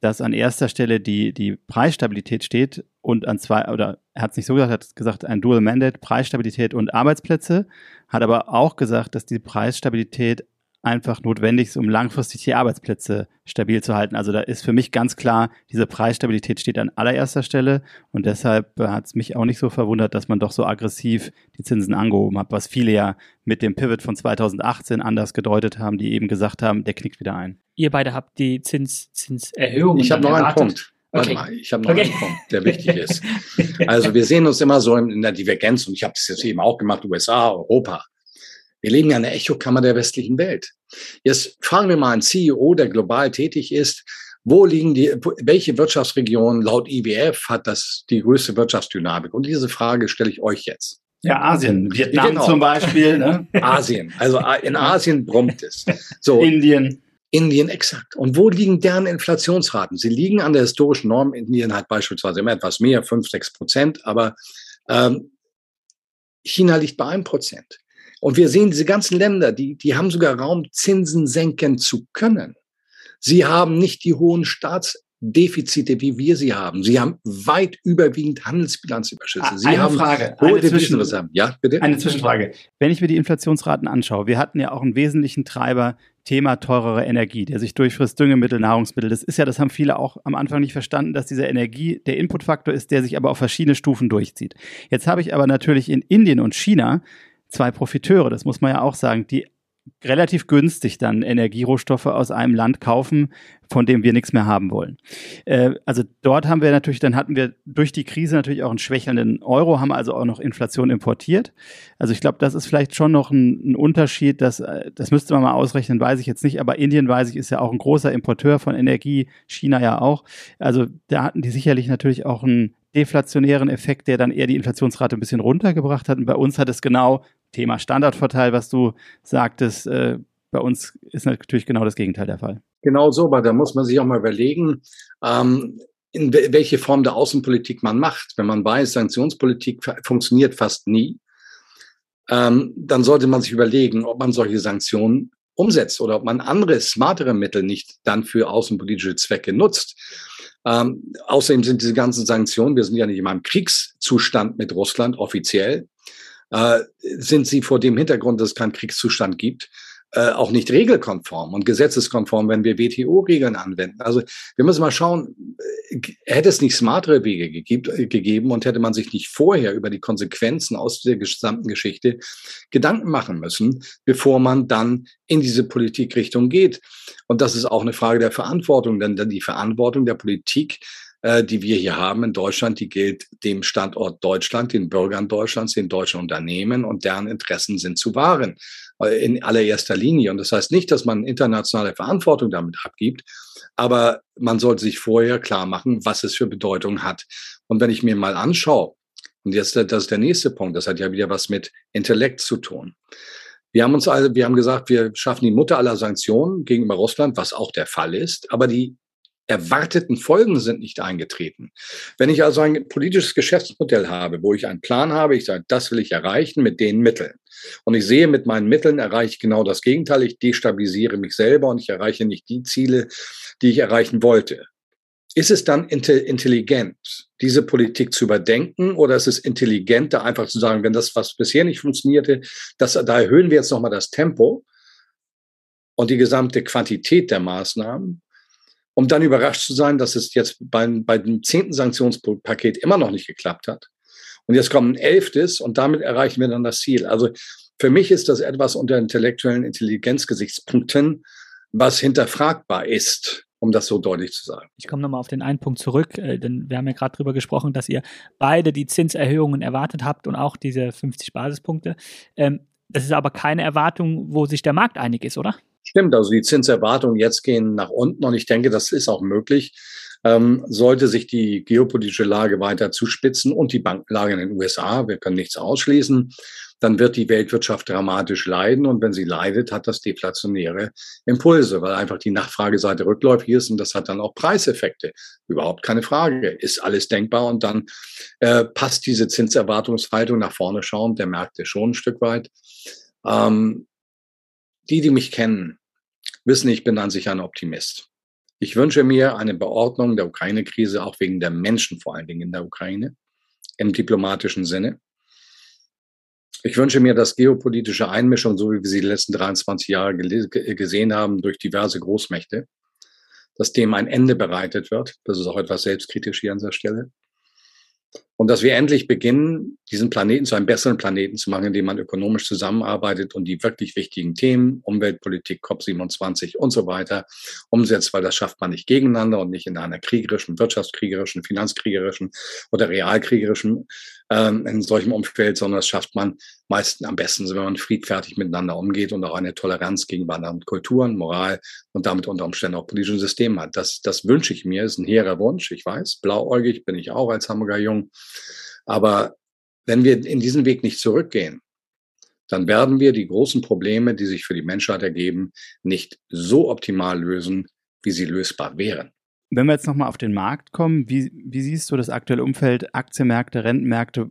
dass an erster Stelle die, die Preisstabilität steht und an zwei, oder er hat es nicht so gesagt, er hat gesagt, ein Dual Mandate, Preisstabilität und Arbeitsplätze, hat aber auch gesagt, dass die Preisstabilität einfach notwendig ist, um langfristig die Arbeitsplätze stabil zu halten. Also da ist für mich ganz klar, diese Preisstabilität steht an allererster Stelle und deshalb äh, hat es mich auch nicht so verwundert, dass man doch so aggressiv die Zinsen angehoben hat, was viele ja mit dem Pivot von 2018 anders gedeutet haben, die eben gesagt haben, der knickt wieder ein. Ihr beide habt die Zins, Zinserhöhung. Ich habe noch einen Punkt. Warte okay. mal, ich habe noch okay. einen Punkt, der wichtig ist. Also wir sehen uns immer so in der Divergenz und ich habe das jetzt eben auch gemacht, USA, Europa. Wir leben ja in der Echokammer der westlichen Welt. Jetzt fragen wir mal einen CEO, der global tätig ist, wo liegen die, welche Wirtschaftsregion laut IWF hat das die größte Wirtschaftsdynamik? Und diese Frage stelle ich euch jetzt. Ja, Asien, Vietnam genau. zum Beispiel. Ne? Asien, also in Asien brummt es. So. Indien. Indien, exakt. Und wo liegen deren Inflationsraten? Sie liegen an der historischen Norm. Indien hat beispielsweise immer etwas mehr, fünf, sechs Prozent, aber ähm, China liegt bei einem Prozent. Und wir sehen diese ganzen Länder, die, die haben sogar Raum, Zinsen senken zu können. Sie haben nicht die hohen Staatsdefizite, wie wir sie haben. Sie haben weit überwiegend Handelsbilanzüberschüsse. Sie eine haben Frage, hohe Devisenreserven. Ja, bitte? Eine Zwischenfrage. Wenn ich mir die Inflationsraten anschaue, wir hatten ja auch einen wesentlichen Treiber Thema teurere Energie, der sich durchfrisst, Düngemittel, Nahrungsmittel. Das ist ja, das haben viele auch am Anfang nicht verstanden, dass diese Energie der Inputfaktor ist, der sich aber auf verschiedene Stufen durchzieht. Jetzt habe ich aber natürlich in Indien und China zwei Profiteure, das muss man ja auch sagen, die relativ günstig dann Energierohstoffe aus einem Land kaufen, von dem wir nichts mehr haben wollen. Äh, also dort haben wir natürlich, dann hatten wir durch die Krise natürlich auch einen schwächelnden Euro, haben also auch noch Inflation importiert. Also ich glaube, das ist vielleicht schon noch ein, ein, Unterschied, das, äh, das müsste man mal ausrechnen, weiß ich jetzt nicht, aber Indien, weiß ich, ist ja auch ein großer Importeur von Energie, China ja auch. Also da hatten die sicherlich natürlich auch einen deflationären Effekt, der dann eher die Inflationsrate ein bisschen runtergebracht hat. Und bei uns hat es genau Thema Standardvorteil, was du sagtest, äh, bei uns ist natürlich genau das Gegenteil der Fall. Genau so, aber da muss man sich auch mal überlegen, ähm, in welche Form der Außenpolitik man macht. Wenn man weiß, Sanktionspolitik funktioniert fast nie, ähm, dann sollte man sich überlegen, ob man solche Sanktionen umsetzt oder ob man andere, smartere Mittel nicht dann für außenpolitische Zwecke nutzt. Ähm, außerdem sind diese ganzen Sanktionen, wir sind ja nicht in einem Kriegszustand mit Russland offiziell, äh, sind sie vor dem Hintergrund, dass es keinen Kriegszustand gibt, äh, auch nicht regelkonform und gesetzeskonform, wenn wir WTO-Regeln anwenden. Also wir müssen mal schauen, äh, hätte es nicht smartere Wege gegeben, und hätte man sich nicht vorher über die Konsequenzen aus der gesamten Geschichte Gedanken machen müssen, bevor man dann in diese Politikrichtung geht. Und das ist auch eine Frage der Verantwortung, denn die Verantwortung der Politik die wir hier haben in Deutschland, die gilt dem Standort Deutschland, den Bürgern Deutschlands, den deutschen Unternehmen und deren Interessen sind zu wahren äh, in allererster Linie. Und das heißt nicht, dass man internationale Verantwortung damit abgibt, aber man sollte sich vorher klar machen, was es für Bedeutung hat. Und wenn ich mir mal anschaue, und jetzt das ist der nächste Punkt, das hat ja wieder was mit Intellekt zu tun. Wir haben uns also, wir haben gesagt, wir schaffen die Mutter aller Sanktionen gegenüber Russland, was auch der Fall ist, aber die erwarteten Folgen sind nicht eingetreten. Wenn ich also ein politisches Geschäftsmodell habe, wo ich einen Plan habe, ich sage, das will ich erreichen mit den Mitteln. Und ich sehe, mit meinen Mitteln erreiche ich genau das Gegenteil. Ich destabilisiere mich selber und ich erreiche nicht die Ziele, die ich erreichen wollte. Ist es dann intelligent, diese Politik zu überdenken oder ist es intelligenter, einfach zu sagen, wenn das, was bisher nicht funktionierte, das, da erhöhen wir jetzt nochmal das Tempo und die gesamte Quantität der Maßnahmen, um dann überrascht zu sein, dass es jetzt bei, bei dem zehnten Sanktionspaket immer noch nicht geklappt hat. Und jetzt kommt ein elftes und damit erreichen wir dann das Ziel. Also für mich ist das etwas unter intellektuellen Intelligenzgesichtspunkten, was hinterfragbar ist um das so deutlich zu sagen. Ich komme nochmal auf den einen Punkt zurück, äh, denn wir haben ja gerade darüber gesprochen, dass ihr beide die Zinserhöhungen erwartet habt und auch diese 50 Basispunkte. Ähm, das ist aber keine Erwartung, wo sich der Markt einig ist, oder? Stimmt, also die Zinserwartungen jetzt gehen nach unten und ich denke, das ist auch möglich. Ähm, sollte sich die geopolitische Lage weiter zuspitzen und die Bankenlage in den USA, wir können nichts ausschließen, dann wird die Weltwirtschaft dramatisch leiden. Und wenn sie leidet, hat das deflationäre Impulse, weil einfach die Nachfrageseite rückläufig ist und das hat dann auch Preiseffekte. Überhaupt keine Frage. Ist alles denkbar und dann äh, passt diese Zinserwartungshaltung nach vorne schauend der Märkte schon ein Stück weit. Ähm, die, die mich kennen, wissen, ich bin an sich ein Optimist. Ich wünsche mir eine Beordnung der Ukraine-Krise, auch wegen der Menschen vor allen Dingen in der Ukraine, im diplomatischen Sinne. Ich wünsche mir, dass geopolitische Einmischung, so wie wir sie die letzten 23 Jahre gesehen haben, durch diverse Großmächte, dass dem ein Ende bereitet wird. Das ist auch etwas selbstkritisch hier an dieser Stelle. Und dass wir endlich beginnen, diesen Planeten zu einem besseren Planeten zu machen, indem man ökonomisch zusammenarbeitet und die wirklich wichtigen Themen, Umweltpolitik, COP27 und so weiter, umsetzt, weil das schafft man nicht gegeneinander und nicht in einer kriegerischen, wirtschaftskriegerischen, finanzkriegerischen oder realkriegerischen ähm, in solchem Umfeld, sondern das schafft man meistens am besten, wenn man friedfertig miteinander umgeht und auch eine Toleranz gegenüber anderen Kulturen, Moral und damit unter Umständen auch politischen Systemen hat. Das, das wünsche ich mir, ist ein hehrer Wunsch, ich weiß, blauäugig bin ich auch als Hamburger Jung. Aber wenn wir in diesen Weg nicht zurückgehen, dann werden wir die großen Probleme, die sich für die Menschheit ergeben, nicht so optimal lösen, wie sie lösbar wären. Wenn wir jetzt nochmal auf den Markt kommen, wie, wie siehst du das aktuelle Umfeld, Aktienmärkte, Rentenmärkte?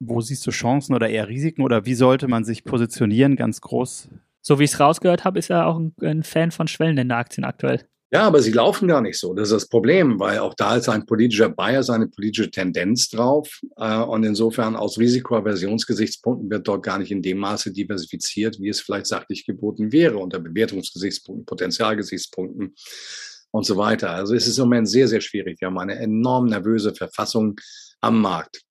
Wo siehst du Chancen oder eher Risiken oder wie sollte man sich positionieren, ganz groß? So wie ich es rausgehört habe, ist er auch ein, ein Fan von Schwellenländeraktien aktuell. Ja, aber sie laufen gar nicht so. Das ist das Problem, weil auch da ist ein politischer Bias, eine politische Tendenz drauf. Äh, und insofern aus Risikoaversionsgesichtspunkten wird dort gar nicht in dem Maße diversifiziert, wie es vielleicht sachlich geboten wäre, unter Bewertungsgesichtspunkten, Potenzialgesichtspunkten und so weiter. Also es ist im Moment sehr, sehr schwierig. Wir haben eine enorm nervöse Verfassung am Markt.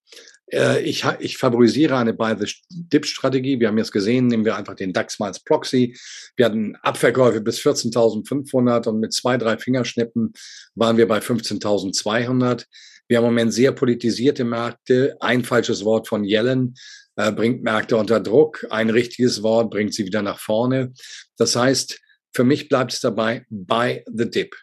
Äh, ich, ich favorisiere eine Buy-the-Dip-Strategie. Wir haben jetzt gesehen, nehmen wir einfach den DAX mal als Proxy. Wir hatten Abverkäufe bis 14.500 und mit zwei, drei Fingerschnippen waren wir bei 15.200. Wir haben im Moment sehr politisierte Märkte. Ein falsches Wort von Yellen äh, bringt Märkte unter Druck. Ein richtiges Wort bringt sie wieder nach vorne. Das heißt, für mich bleibt es dabei, buy the dip.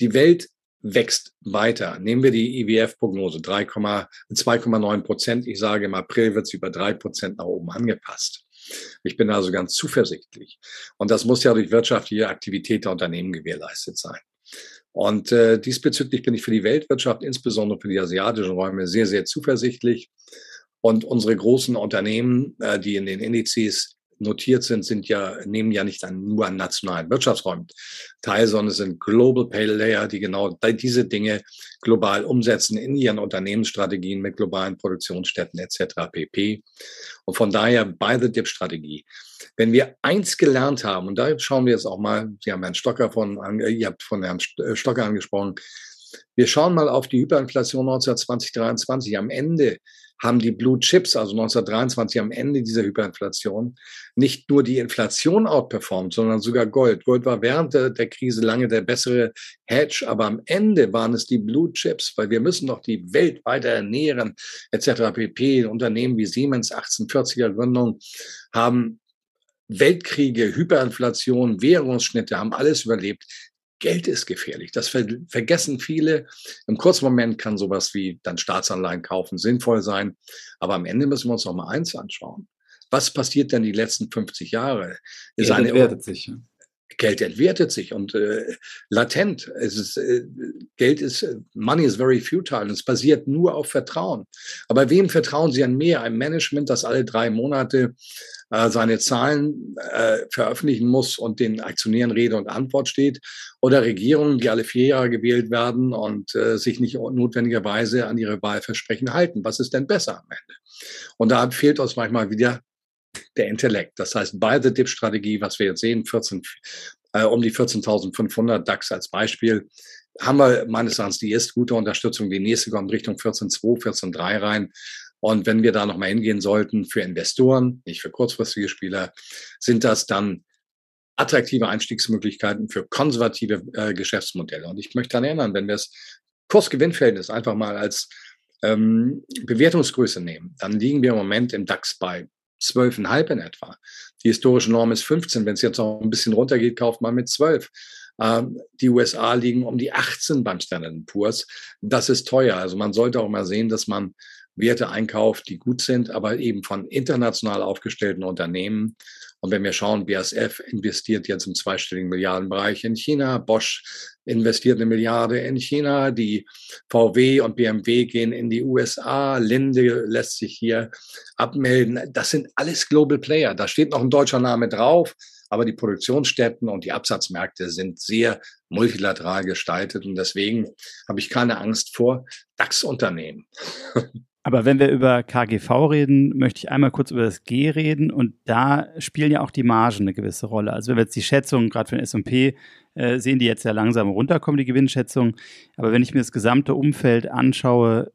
Die Welt wächst weiter. Nehmen wir die IWF-Prognose, 2,9 Prozent. Ich sage, im April wird sie über drei Prozent nach oben angepasst. Ich bin also ganz zuversichtlich. Und das muss ja durch wirtschaftliche Aktivität der Unternehmen gewährleistet sein. Und äh, diesbezüglich bin ich für die Weltwirtschaft, insbesondere für die asiatischen Räume, sehr, sehr zuversichtlich. Und unsere großen Unternehmen, äh, die in den Indizes notiert sind, sind ja, nehmen ja nicht an, nur an nationalen Wirtschaftsräumen teil, sondern sind Global Pay Layer, die genau diese Dinge global umsetzen in ihren Unternehmensstrategien mit globalen Produktionsstätten etc. pp. Und von daher bei the Dip Strategie. Wenn wir eins gelernt haben, und da schauen wir jetzt auch mal, Sie haben Herrn Stocker von, ihr habt von Herrn äh, Stocker angesprochen, wir schauen mal auf die Hyperinflation 1920, 23. Am Ende haben die Blue Chips, also 1923 am Ende dieser Hyperinflation, nicht nur die Inflation outperformt, sondern sogar Gold. Gold war während der, der Krise lange der bessere Hedge, aber am Ende waren es die Blue Chips, weil wir müssen doch die Welt weiter ernähren, etc. pp. Unternehmen wie Siemens, 1840er Gründung, haben Weltkriege, Hyperinflation, Währungsschnitte haben alles überlebt. Geld ist gefährlich. Das ver vergessen viele. Im kurzen Moment kann sowas wie dann Staatsanleihen kaufen sinnvoll sein. Aber am Ende müssen wir uns noch mal eins anschauen. Was passiert denn die letzten 50 Jahre? Ist Geld entwertet sich. Ja. Geld entwertet sich und äh, latent. Es ist, äh, Geld ist, Money is very futile es basiert nur auf Vertrauen. Aber wem vertrauen Sie an mehr? Ein Management, das alle drei Monate äh, seine Zahlen äh, veröffentlichen muss und den Aktionären Rede und Antwort steht, oder Regierungen, die alle vier Jahre gewählt werden und äh, sich nicht notwendigerweise an ihre Wahlversprechen halten. Was ist denn besser am Ende? Und da fehlt uns manchmal wieder der Intellekt. Das heißt, bei der DIP-Strategie, was wir jetzt sehen, 14, äh, um die 14.500 DAX als Beispiel, haben wir meines Erachtens die erste gute Unterstützung. Die nächste kommt Richtung 14.2, 14.3 rein. Und wenn wir da nochmal hingehen sollten für Investoren, nicht für kurzfristige Spieler, sind das dann attraktive Einstiegsmöglichkeiten für konservative äh, Geschäftsmodelle. Und ich möchte daran erinnern, wenn wir das Kursgewinnverhältnis einfach mal als ähm, Bewertungsgröße nehmen, dann liegen wir im Moment im DAX bei 12,5 in etwa. Die historische Norm ist 15. Wenn es jetzt noch ein bisschen runtergeht, kauft man mit 12. Ähm, die USA liegen um die 18 beim Standard Poor's. Das ist teuer. Also man sollte auch mal sehen, dass man Werte einkauft, die gut sind, aber eben von international aufgestellten Unternehmen. Und wenn wir schauen, BASF investiert jetzt im zweistelligen Milliardenbereich in China, Bosch investiert eine Milliarde in China, die VW und BMW gehen in die USA, Linde lässt sich hier abmelden. Das sind alles Global Player. Da steht noch ein deutscher Name drauf, aber die Produktionsstätten und die Absatzmärkte sind sehr multilateral gestaltet und deswegen habe ich keine Angst vor DAX-Unternehmen. Aber wenn wir über KGV reden, möchte ich einmal kurz über das G reden und da spielen ja auch die Margen eine gewisse Rolle. Also wenn wir jetzt die Schätzungen gerade für den S&P äh, sehen, die jetzt ja langsam runterkommen, die Gewinnschätzungen. Aber wenn ich mir das gesamte Umfeld anschaue,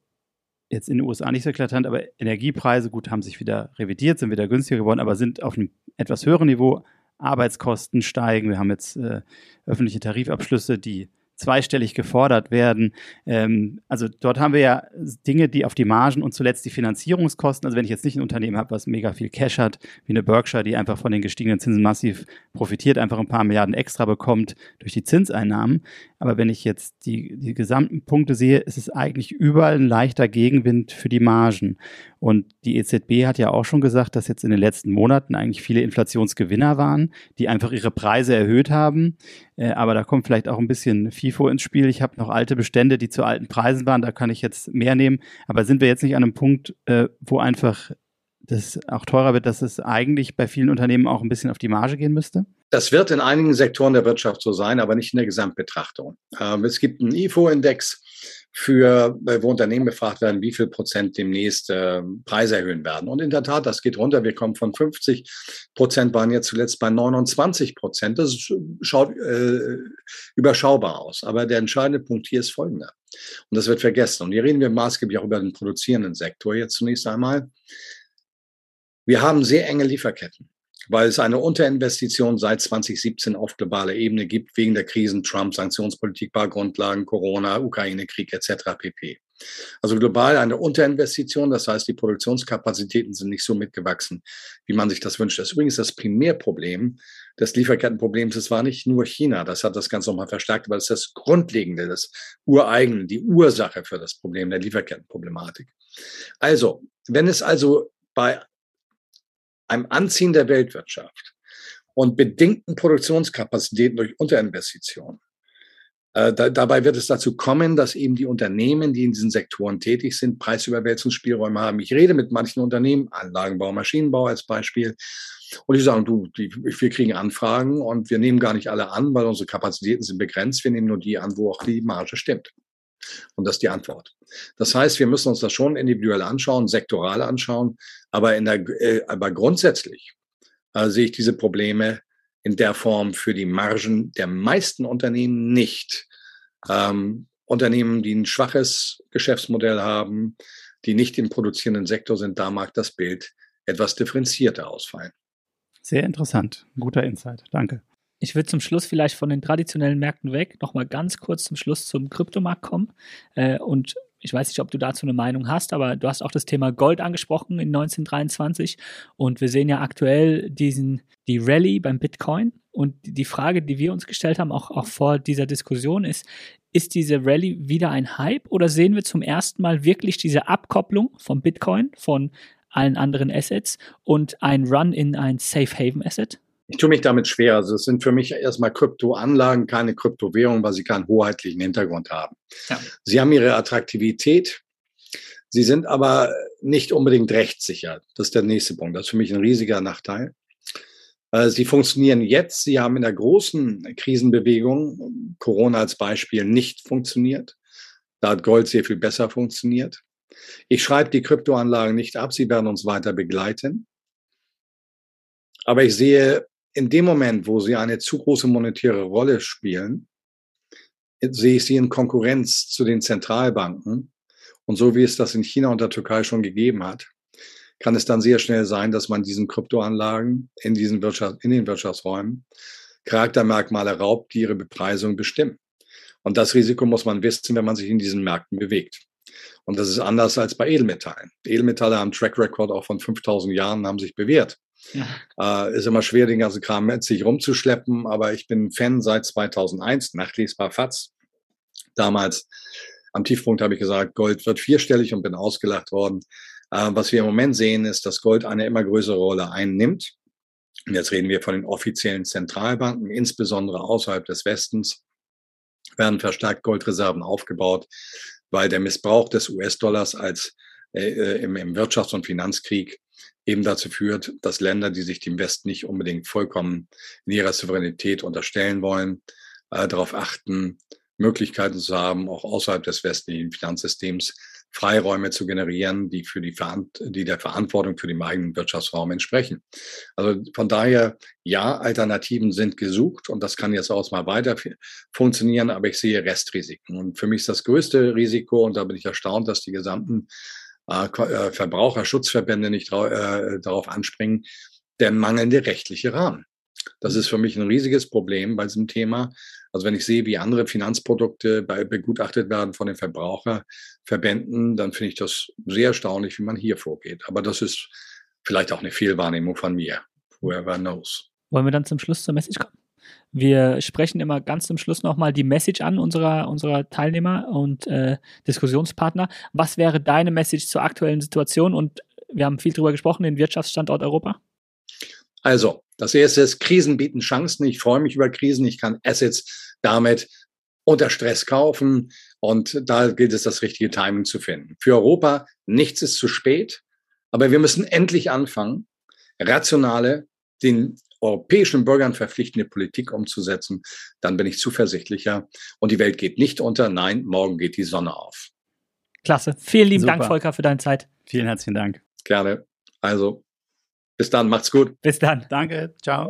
jetzt in den USA nicht so eklatant, aber Energiepreise, gut, haben sich wieder revidiert, sind wieder günstiger geworden, aber sind auf einem etwas höheren Niveau. Arbeitskosten steigen. Wir haben jetzt äh, öffentliche Tarifabschlüsse, die zweistellig gefordert werden. Ähm, also dort haben wir ja Dinge, die auf die Margen und zuletzt die Finanzierungskosten, also wenn ich jetzt nicht ein Unternehmen habe, was mega viel Cash hat, wie eine Berkshire, die einfach von den gestiegenen Zinsen massiv profitiert, einfach ein paar Milliarden extra bekommt durch die Zinseinnahmen. Aber wenn ich jetzt die, die gesamten Punkte sehe, ist es eigentlich überall ein leichter Gegenwind für die Margen. Und die EZB hat ja auch schon gesagt, dass jetzt in den letzten Monaten eigentlich viele Inflationsgewinner waren, die einfach ihre Preise erhöht haben. Äh, aber da kommt vielleicht auch ein bisschen FIFO ins Spiel. Ich habe noch alte Bestände, die zu alten Preisen waren. Da kann ich jetzt mehr nehmen. Aber sind wir jetzt nicht an einem Punkt, äh, wo einfach das auch teurer wird, dass es eigentlich bei vielen Unternehmen auch ein bisschen auf die Marge gehen müsste? Das wird in einigen Sektoren der Wirtschaft so sein, aber nicht in der Gesamtbetrachtung. Ähm, es gibt einen IFO-Index, für, wo Unternehmen befragt werden, wie viel Prozent demnächst äh, Preise erhöhen werden. Und in der Tat, das geht runter. Wir kommen von 50 Prozent, waren jetzt zuletzt bei 29 Prozent. Das schaut äh, überschaubar aus. Aber der entscheidende Punkt hier ist folgender. Und das wird vergessen. Und hier reden wir maßgeblich auch über den produzierenden Sektor jetzt zunächst einmal. Wir haben sehr enge Lieferketten weil es eine Unterinvestition seit 2017 auf globaler Ebene gibt, wegen der Krisen, Trump, Sanktionspolitik, Bargrundlagen, Corona, Ukraine-Krieg etc. pp. Also global eine Unterinvestition, das heißt, die Produktionskapazitäten sind nicht so mitgewachsen, wie man sich das wünscht. Das ist übrigens das Primärproblem des Lieferkettenproblems. Es war nicht nur China, das hat das Ganze nochmal verstärkt, aber es das Grundlegende, das Ureigene, die Ursache für das Problem der Lieferkettenproblematik. Also, wenn es also bei einem Anziehen der Weltwirtschaft und bedingten Produktionskapazitäten durch Unterinvestitionen. Äh, da, dabei wird es dazu kommen, dass eben die Unternehmen, die in diesen Sektoren tätig sind, Preisüberwälzungsspielräume haben. Ich rede mit manchen Unternehmen, Anlagenbau, Maschinenbau als Beispiel, und die sagen, du, die, wir kriegen Anfragen und wir nehmen gar nicht alle an, weil unsere Kapazitäten sind begrenzt. Wir nehmen nur die an, wo auch die Marge stimmt. Und das ist die Antwort. Das heißt, wir müssen uns das schon individuell anschauen, sektoral anschauen, aber, in der, äh, aber grundsätzlich äh, sehe ich diese Probleme in der Form für die Margen der meisten Unternehmen nicht. Ähm, Unternehmen, die ein schwaches Geschäftsmodell haben, die nicht im produzierenden Sektor sind, da mag das Bild etwas differenzierter ausfallen. Sehr interessant. Guter Insight. Danke. Ich würde zum Schluss vielleicht von den traditionellen Märkten weg nochmal ganz kurz zum Schluss zum Kryptomarkt kommen. Äh, und ich weiß nicht, ob du dazu eine Meinung hast, aber du hast auch das Thema Gold angesprochen in 1923. Und wir sehen ja aktuell diesen, die Rallye beim Bitcoin. Und die Frage, die wir uns gestellt haben, auch, auch vor dieser Diskussion, ist, ist diese Rallye wieder ein Hype oder sehen wir zum ersten Mal wirklich diese Abkopplung vom Bitcoin, von allen anderen Assets und ein Run in ein Safe Haven Asset? Ich tue mich damit schwer. Also es sind für mich erstmal Kryptoanlagen, keine Kryptowährungen, weil sie keinen hoheitlichen Hintergrund haben. Ja. Sie haben ihre Attraktivität. Sie sind aber nicht unbedingt rechtssicher. Das ist der nächste Punkt. Das ist für mich ein riesiger Nachteil. Äh, sie funktionieren jetzt. Sie haben in der großen Krisenbewegung, Corona als Beispiel, nicht funktioniert. Da hat Gold sehr viel besser funktioniert. Ich schreibe die Kryptoanlagen nicht ab. Sie werden uns weiter begleiten. Aber ich sehe in dem Moment, wo sie eine zu große monetäre Rolle spielen, sehe ich sie in Konkurrenz zu den Zentralbanken. Und so wie es das in China und der Türkei schon gegeben hat, kann es dann sehr schnell sein, dass man diesen Kryptoanlagen in diesen Wirtschaft, in den Wirtschaftsräumen Charaktermerkmale raubt, die ihre Bepreisung bestimmen. Und das Risiko muss man wissen, wenn man sich in diesen Märkten bewegt. Und das ist anders als bei Edelmetallen. Edelmetalle haben Track Record auch von 5000 Jahren, haben sich bewährt. Ja. Äh, ist immer schwer, den ganzen Kram mit sich rumzuschleppen, aber ich bin Fan seit 2001, nachlesbar FATS. Damals am Tiefpunkt habe ich gesagt, Gold wird vierstellig und bin ausgelacht worden. Äh, was wir im Moment sehen, ist, dass Gold eine immer größere Rolle einnimmt. Und jetzt reden wir von den offiziellen Zentralbanken, insbesondere außerhalb des Westens, werden verstärkt Goldreserven aufgebaut, weil der Missbrauch des US-Dollars als äh, äh, im, im Wirtschafts- und Finanzkrieg eben dazu führt, dass Länder, die sich dem Westen nicht unbedingt vollkommen in ihrer Souveränität unterstellen wollen, äh, darauf achten, Möglichkeiten zu haben, auch außerhalb des westlichen Finanzsystems Freiräume zu generieren, die für die, die der Verantwortung für den eigenen Wirtschaftsraum entsprechen. Also von daher, ja, Alternativen sind gesucht und das kann jetzt auch mal weiter funktionieren, aber ich sehe Restrisiken. Und für mich ist das größte Risiko, und da bin ich erstaunt, dass die gesamten äh, äh, Verbraucherschutzverbände nicht äh, darauf anspringen, der mangelnde rechtliche Rahmen. Das ist für mich ein riesiges Problem bei diesem Thema. Also wenn ich sehe, wie andere Finanzprodukte begutachtet werden von den Verbraucherverbänden, dann finde ich das sehr erstaunlich, wie man hier vorgeht. Aber das ist vielleicht auch eine Fehlwahrnehmung von mir. Whoever knows. Wollen wir dann zum Schluss zur Message kommen? Wir sprechen immer ganz zum Schluss nochmal die Message an unserer, unserer Teilnehmer und äh, Diskussionspartner. Was wäre deine Message zur aktuellen Situation? Und wir haben viel darüber gesprochen, den Wirtschaftsstandort Europa. Also, das erste ist, Krisen bieten Chancen. Ich freue mich über Krisen. Ich kann Assets damit unter Stress kaufen. Und da gilt es, das richtige Timing zu finden. Für Europa, nichts ist zu spät. Aber wir müssen endlich anfangen, rationale, den europäischen Bürgern verpflichtende Politik umzusetzen. Dann bin ich zuversichtlicher. Und die Welt geht nicht unter. Nein, morgen geht die Sonne auf. Klasse. Vielen lieben Super. Dank, Volker, für deine Zeit. Vielen herzlichen Dank. Gerne. Also, bis dann, macht's gut. Bis dann. Danke, ciao.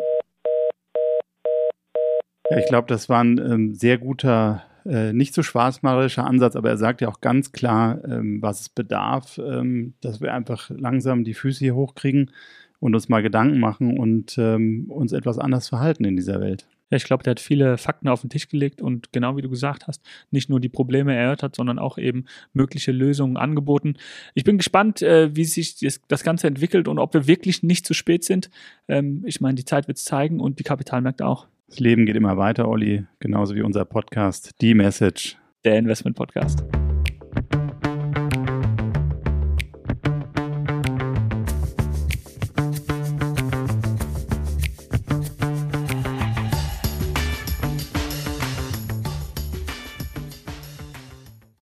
Ja, ich glaube, das war ein ähm, sehr guter, äh, nicht so schwarzmalerischer Ansatz, aber er sagt ja auch ganz klar, ähm, was es bedarf, ähm, dass wir einfach langsam die Füße hier hochkriegen und uns mal Gedanken machen und ähm, uns etwas anders verhalten in dieser Welt. Ja, ich glaube, der hat viele Fakten auf den Tisch gelegt und genau wie du gesagt hast, nicht nur die Probleme erörtert, sondern auch eben mögliche Lösungen angeboten. Ich bin gespannt, äh, wie sich das, Ganze entwickelt und ob wir wirklich nicht zu spät sind. Ähm, ich meine, die Zeit wird es zeigen und die Kapitalmärkte auch. Das Leben geht immer weiter, Olli, genauso wie unser Podcast, Die Message. Der Investment Podcast.